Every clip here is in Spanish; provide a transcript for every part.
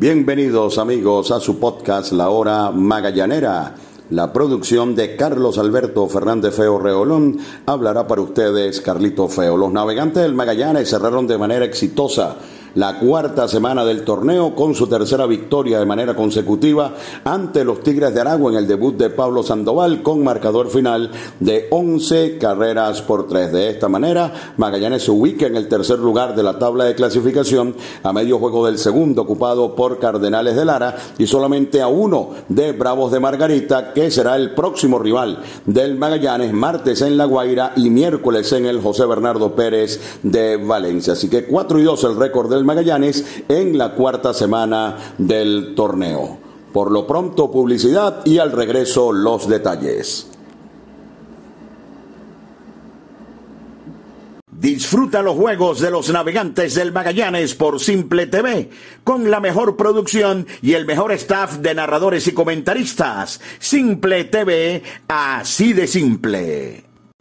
Bienvenidos amigos a su podcast La Hora Magallanera. La producción de Carlos Alberto Fernández Feo Reolón hablará para ustedes Carlito Feo. Los navegantes del Magallanes cerraron de manera exitosa la cuarta semana del torneo con su tercera victoria de manera consecutiva ante los Tigres de Aragua en el debut de Pablo Sandoval con marcador final de 11 carreras por 3. De esta manera, Magallanes se ubica en el tercer lugar de la tabla de clasificación a medio juego del segundo ocupado por Cardenales de Lara y solamente a uno de Bravos de Margarita que será el próximo rival del Magallanes martes en La Guaira y miércoles en el José Bernardo Pérez de Valencia. Así que 4 y 2 el récord del Magallanes en la cuarta semana del torneo. Por lo pronto, publicidad y al regreso los detalles. Disfruta los juegos de los navegantes del Magallanes por Simple TV, con la mejor producción y el mejor staff de narradores y comentaristas. Simple TV, así de simple.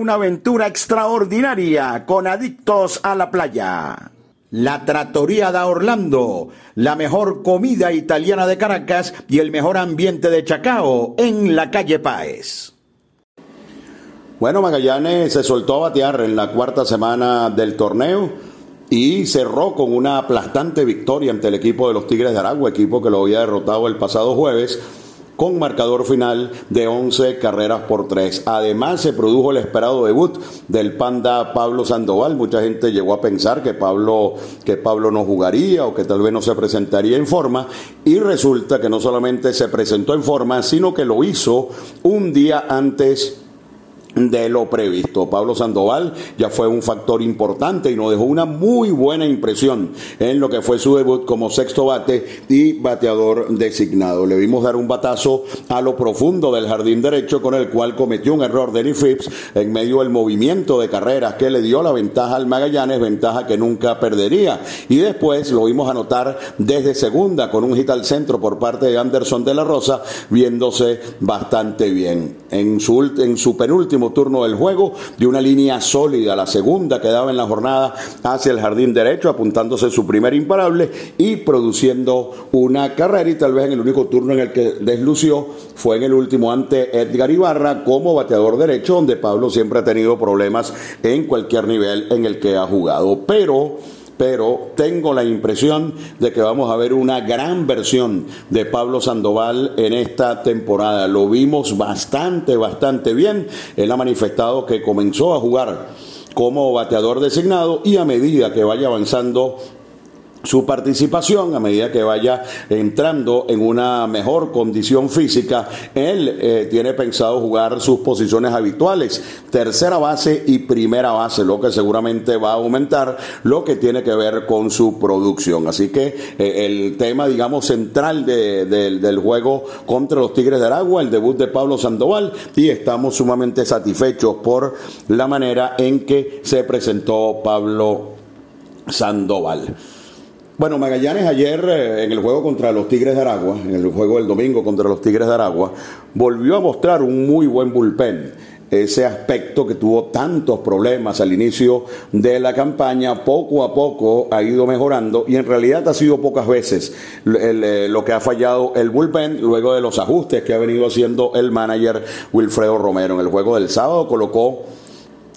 una aventura extraordinaria con adictos a la playa. La Trattoria da Orlando, la mejor comida italiana de Caracas y el mejor ambiente de Chacao en la calle Páez. Bueno, Magallanes se soltó a batear en la cuarta semana del torneo y cerró con una aplastante victoria ante el equipo de los Tigres de Aragua, equipo que lo había derrotado el pasado jueves con marcador final de 11 carreras por 3. Además, se produjo el esperado debut del panda Pablo Sandoval. Mucha gente llegó a pensar que Pablo, que Pablo no jugaría o que tal vez no se presentaría en forma. Y resulta que no solamente se presentó en forma, sino que lo hizo un día antes de lo previsto. Pablo Sandoval ya fue un factor importante y nos dejó una muy buena impresión en lo que fue su debut como sexto bate y bateador designado. Le vimos dar un batazo a lo profundo del jardín derecho con el cual cometió un error Denny Phipps en medio del movimiento de carreras que le dio la ventaja al Magallanes, ventaja que nunca perdería. Y después lo vimos anotar desde segunda con un hit al centro por parte de Anderson de la Rosa, viéndose bastante bien. En su, en su penúltimo turno del juego, de una línea sólida, la segunda que daba en la jornada hacia el jardín derecho, apuntándose su primer imparable y produciendo una carrera y tal vez en el único turno en el que deslució fue en el último ante Edgar Ibarra como bateador derecho, donde Pablo siempre ha tenido problemas en cualquier nivel en el que ha jugado. Pero pero tengo la impresión de que vamos a ver una gran versión de Pablo Sandoval en esta temporada. Lo vimos bastante, bastante bien. Él ha manifestado que comenzó a jugar como bateador designado y a medida que vaya avanzando su participación a medida que vaya entrando en una mejor condición física. Él eh, tiene pensado jugar sus posiciones habituales, tercera base y primera base, lo que seguramente va a aumentar lo que tiene que ver con su producción. Así que eh, el tema, digamos, central del juego contra los Tigres de Aragua, el debut de Pablo Sandoval, y estamos sumamente satisfechos por la manera en que se presentó Pablo Sandoval. Bueno, Magallanes ayer eh, en el juego contra los Tigres de Aragua, en el juego del domingo contra los Tigres de Aragua, volvió a mostrar un muy buen bullpen ese aspecto que tuvo tantos problemas al inicio de la campaña, poco a poco ha ido mejorando y en realidad ha sido pocas veces eh, lo que ha fallado el bullpen luego de los ajustes que ha venido haciendo el manager Wilfredo Romero. En el juego del sábado colocó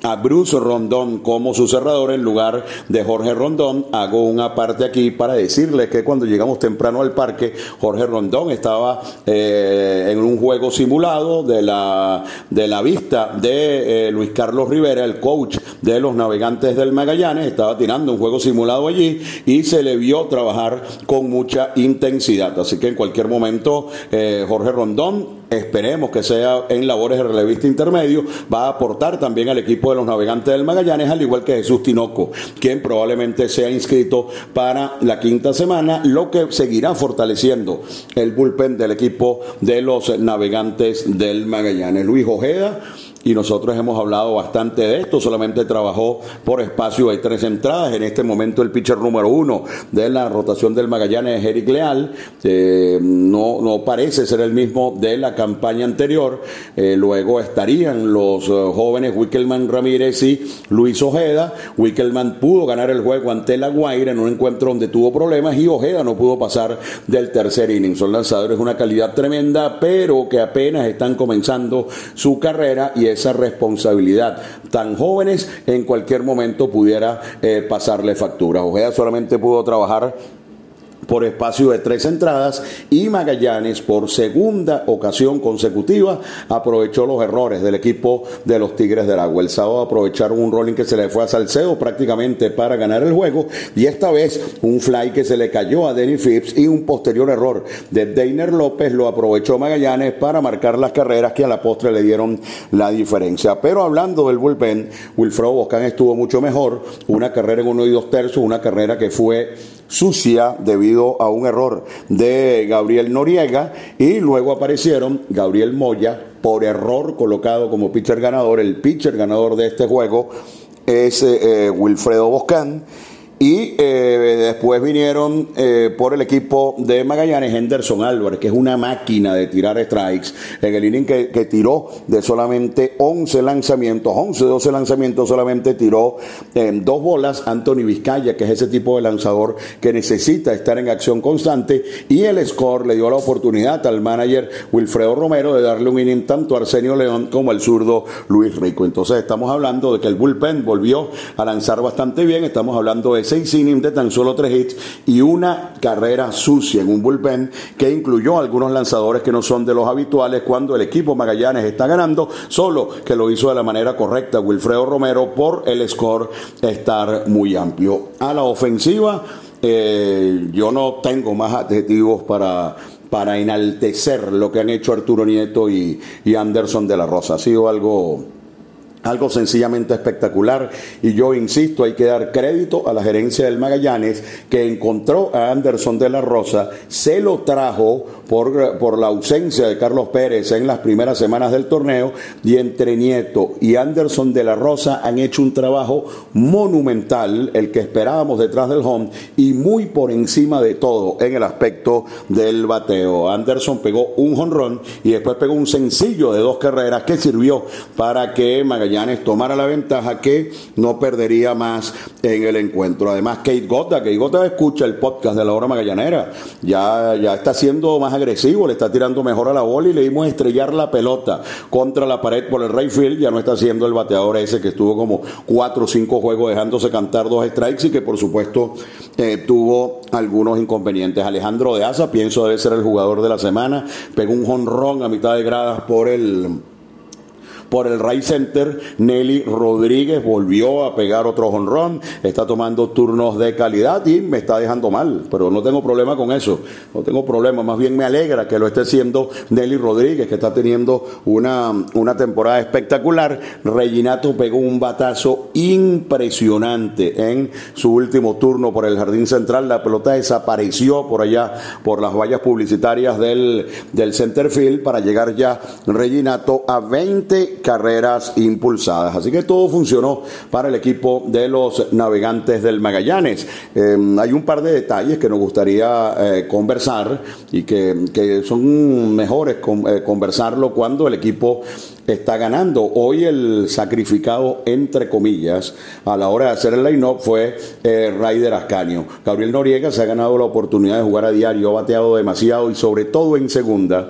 a Bruce Rondón como su cerrador en lugar de Jorge Rondón. Hago una parte aquí para decirles que cuando llegamos temprano al parque, Jorge Rondón estaba eh, en un juego simulado de la, de la vista de eh, Luis Carlos Rivera, el coach de los navegantes del Magallanes. Estaba tirando un juego simulado allí y se le vio trabajar con mucha intensidad. Así que en cualquier momento, eh, Jorge Rondón esperemos que sea en labores de relevista intermedio, va a aportar también al equipo de los navegantes del Magallanes, al igual que Jesús Tinoco, quien probablemente sea inscrito para la quinta semana, lo que seguirá fortaleciendo el bullpen del equipo de los navegantes del Magallanes. Luis Ojeda y nosotros hemos hablado bastante de esto, solamente trabajó por espacio, hay tres entradas, en este momento el pitcher número uno de la rotación del Magallanes es Eric Leal, eh, no, no parece ser el mismo de la campaña anterior, eh, luego estarían los eh, jóvenes Wickelman Ramírez y Luis Ojeda, Wickelman pudo ganar el juego ante la Guaira en un encuentro donde tuvo problemas y Ojeda no pudo pasar del tercer inning, son lanzadores de una calidad tremenda, pero que apenas están comenzando su carrera y esa responsabilidad. Tan jóvenes en cualquier momento pudiera eh, pasarle factura. Ojeda solamente pudo trabajar por espacio de tres entradas y Magallanes por segunda ocasión consecutiva aprovechó los errores del equipo de los Tigres del Agua. El sábado aprovecharon un rolling que se le fue a Salcedo prácticamente para ganar el juego y esta vez un fly que se le cayó a Denny Phipps y un posterior error de Deiner López lo aprovechó Magallanes para marcar las carreras que a la postre le dieron la diferencia. Pero hablando del bullpen, Wilfredo Boscan estuvo mucho mejor, una carrera en uno y dos tercios, una carrera que fue sucia debido a un error de Gabriel Noriega y luego aparecieron Gabriel Moya por error colocado como pitcher ganador. El pitcher ganador de este juego es eh, Wilfredo Boscán y eh, después vinieron eh, por el equipo de Magallanes Henderson Álvarez, que es una máquina de tirar strikes. En el inning que, tiró de solamente 11 lanzamientos, 11, 12 lanzamientos, solamente tiró en dos bolas Anthony Vizcaya, que es ese tipo de lanzador que necesita estar en acción constante. Y el score le dio la oportunidad al manager Wilfredo Romero de darle un inning tanto a Arsenio León como al zurdo Luis Rico. Entonces estamos hablando de que el bullpen volvió a lanzar bastante bien. Estamos hablando de ese seis innings de tan solo tres hits y una carrera sucia en un bullpen que incluyó algunos lanzadores que no son de los habituales cuando el equipo Magallanes está ganando, solo que lo hizo de la manera correcta Wilfredo Romero por el score estar muy amplio. A la ofensiva, eh, yo no tengo más adjetivos para para enaltecer lo que han hecho Arturo Nieto y, y Anderson de la Rosa. Ha sido algo algo sencillamente espectacular y yo insisto, hay que dar crédito a la gerencia del Magallanes que encontró a Anderson de la Rosa, se lo trajo por, por la ausencia de Carlos Pérez en las primeras semanas del torneo y entre Nieto y Anderson de la Rosa han hecho un trabajo monumental, el que esperábamos detrás del home y muy por encima de todo en el aspecto del bateo. Anderson pegó un jonrón y después pegó un sencillo de dos carreras que sirvió para que Magallanes tomara la ventaja que no perdería más en el encuentro. Además, Kate Gota, Kate Gota escucha el podcast de la hora magallanera, ya, ya está siendo más agresivo, le está tirando mejor a la bola y le dimos estrellar la pelota contra la pared por el Rayfield, ya no está siendo el bateador ese que estuvo como cuatro o cinco juegos dejándose cantar dos strikes y que por supuesto eh, tuvo algunos inconvenientes. Alejandro de Asa, pienso debe ser el jugador de la semana, pegó un jonrón a mitad de gradas por el por el Ray Center. Nelly Rodríguez volvió a pegar otro jonrón, está tomando turnos de calidad y me está dejando mal, pero no tengo problema con eso, no tengo problema, más bien me alegra que lo esté haciendo Nelly Rodríguez, que está teniendo una, una temporada espectacular. Reginato pegó un batazo impresionante en su último turno por el Jardín Central, la pelota desapareció por allá, por las vallas publicitarias del, del center field para llegar ya Reginato a 20 carreras impulsadas. Así que todo funcionó para el equipo de los navegantes del Magallanes. Em, hay un par de detalles que nos gustaría eh, conversar y que, son mejores eh, conversarlo cuando el equipo está ganando. Hoy el sacrificado, entre comillas, a la hora de hacer el line-up fue eh, Raider Ascanio. Gabriel Noriega se ha ganado la oportunidad de jugar a diario, ha bateado demasiado y sobre todo en segunda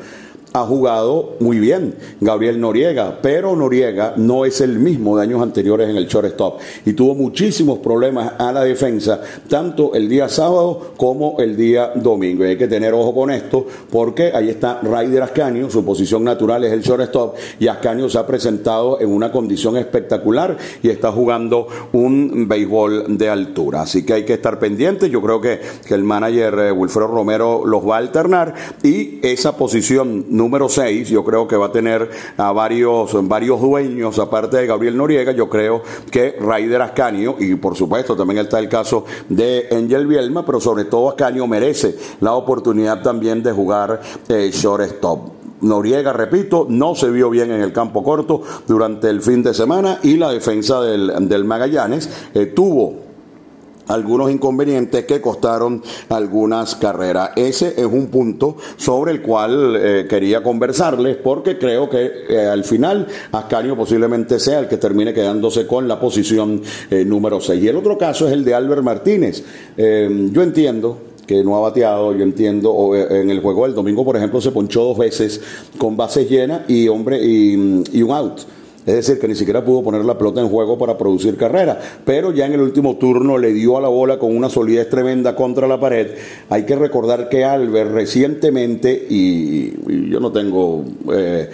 ha jugado muy bien Gabriel Noriega, pero Noriega no es el mismo de años anteriores en el shortstop y tuvo muchísimos problemas a la defensa, tanto el día sábado como el día domingo. Y hay que tener ojo con esto porque ahí está Ryder Ascanio, su posición natural es el shortstop y Ascanio se ha presentado en una condición espectacular y está jugando un béisbol de altura. Así que hay que estar pendientes. Yo creo que, que el manager eh, Wilfredo Romero los va a alternar y esa posición número 6, yo creo que va a tener a varios, varios dueños, aparte de Gabriel Noriega, yo creo que Raider Ascanio, y por supuesto también está el caso de Angel Bielma, pero sobre todo Ascanio merece la oportunidad también de jugar eh, shortstop. Noriega, repito, no se vio bien en el campo corto durante el fin de semana y la defensa del, del Magallanes eh, tuvo algunos inconvenientes que costaron algunas carreras. Ese es un punto sobre el cual eh, quería conversarles porque creo que eh, al final Ascanio posiblemente sea el que termine quedándose con la posición eh, número 6. Y el otro caso es el de Albert Martínez. yo entiendo que no ha bateado, yo entiendo, en el juego del domingo, por ejemplo, se ponchó dos veces con bases llenas y hombre y un out. Es decir, que ni siquiera pudo poner la pelota en juego para producir carrera. Pero ya en el último turno le dio a la bola con una solidez tremenda contra la pared. Hay que recordar que Albert recientemente, y, yo no tengo eh,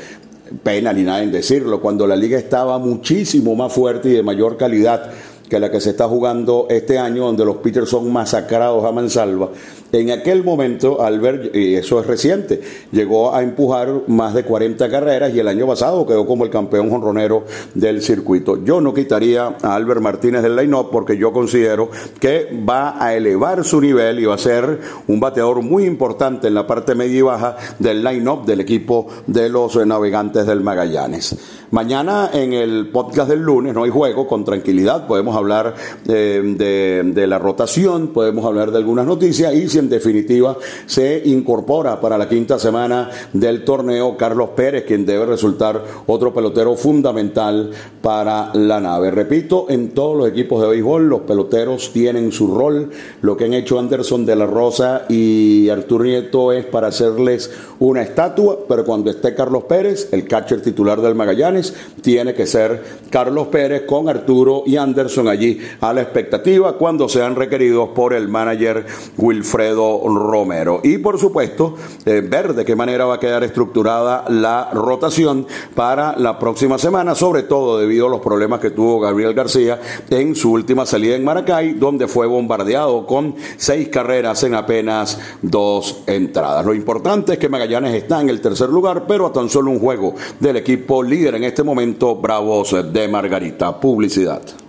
pena ni nada en decirlo, cuando la liga estaba muchísimo más fuerte y de mayor calidad, que la que se está jugando este año, donde los Peters son masacrados a mansalva. En aquel momento, Albert, y eso es reciente, llegó a empujar más de 40 carreras y el año pasado quedó como el campeón jonronero del circuito. Yo no quitaría a Albert Martínez del line-up porque yo considero que va a elevar su nivel y va a ser un bateador muy importante en la parte media y baja del line-up del equipo de los navegantes del Magallanes. Mañana en el podcast del lunes no hay juego, con tranquilidad podemos hablar eh, de, de, la rotación, podemos hablar de algunas noticias y si en definitiva se incorpora para la quinta semana del torneo Carlos Pérez, quien debe resultar otro pelotero fundamental para la nave. Repito, en todos los equipos de béisbol los peloteros tienen su rol. Lo que han hecho Anderson de la Rosa y Arturo Nieto es para hacerles una estatua, pero cuando esté Carlos Pérez, el catcher titular del Magallanes, tiene que ser Carlos Pérez con Arturo y Anderson allí a la expectativa cuando sean requeridos por el manager Wilfredo Romero. Y por supuesto, eh, ver de qué manera va a quedar estructurada la rotación para la próxima semana, sobre todo debido a los problemas que tuvo Gabriel García en su última salida en Maracay, donde fue bombardeado con seis carreras en apenas dos entradas. Lo importante es que Magallanes está en el tercer lugar, pero a tan solo un juego del equipo líder en este momento, Bravos de Margarita. Publicidad.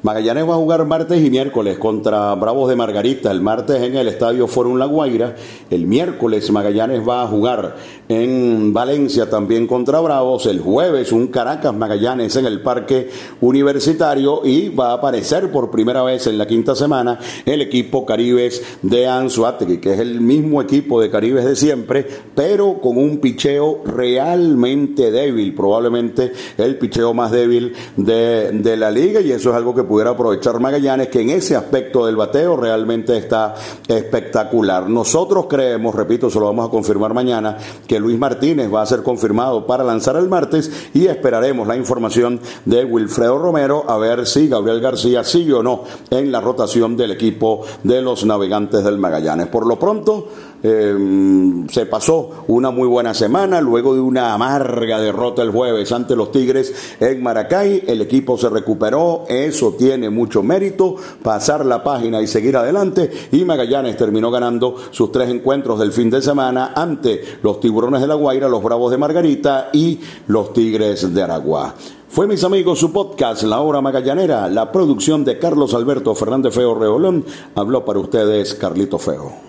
Magallanes va a jugar martes y miércoles contra Bravos de Margarita. El martes en el Estadio Forum La Guaira. El miércoles Magallanes va a jugar en Valencia también contra Bravos. El jueves un Caracas Magallanes en el Parque Universitario. Y va a aparecer por primera vez en la quinta semana el equipo Caribes de Anzuategui, que es el mismo equipo de Caribes de siempre, pero con un picheo realmente débil. Probablemente el picheo más débil de, de la liga. Y eso es algo que pudiera aprovechar Magallanes, que en ese aspecto del bateo realmente está espectacular. Nosotros creemos, repito, se lo vamos a confirmar mañana, que Luis Martínez va a ser confirmado para lanzar el martes y esperaremos la información de Wilfredo Romero a ver si Gabriel García sigue o no en la rotación del equipo de los navegantes del Magallanes. Por lo pronto, eh, se pasó una muy buena semana luego de una amarga derrota el jueves ante los Tigres en Maracay. El equipo se recuperó, eso tiene mucho mérito, pasar la página y seguir adelante. Y Magallanes terminó ganando sus tres encuentros del fin de semana ante los Tiburones de la Guaira, los Bravos de Margarita y los Tigres de Aragua. Fue, mis amigos, su podcast La Hora Magallanera, la producción de Carlos Alberto Fernández Feo Reolón. Habló para ustedes Carlito Feo.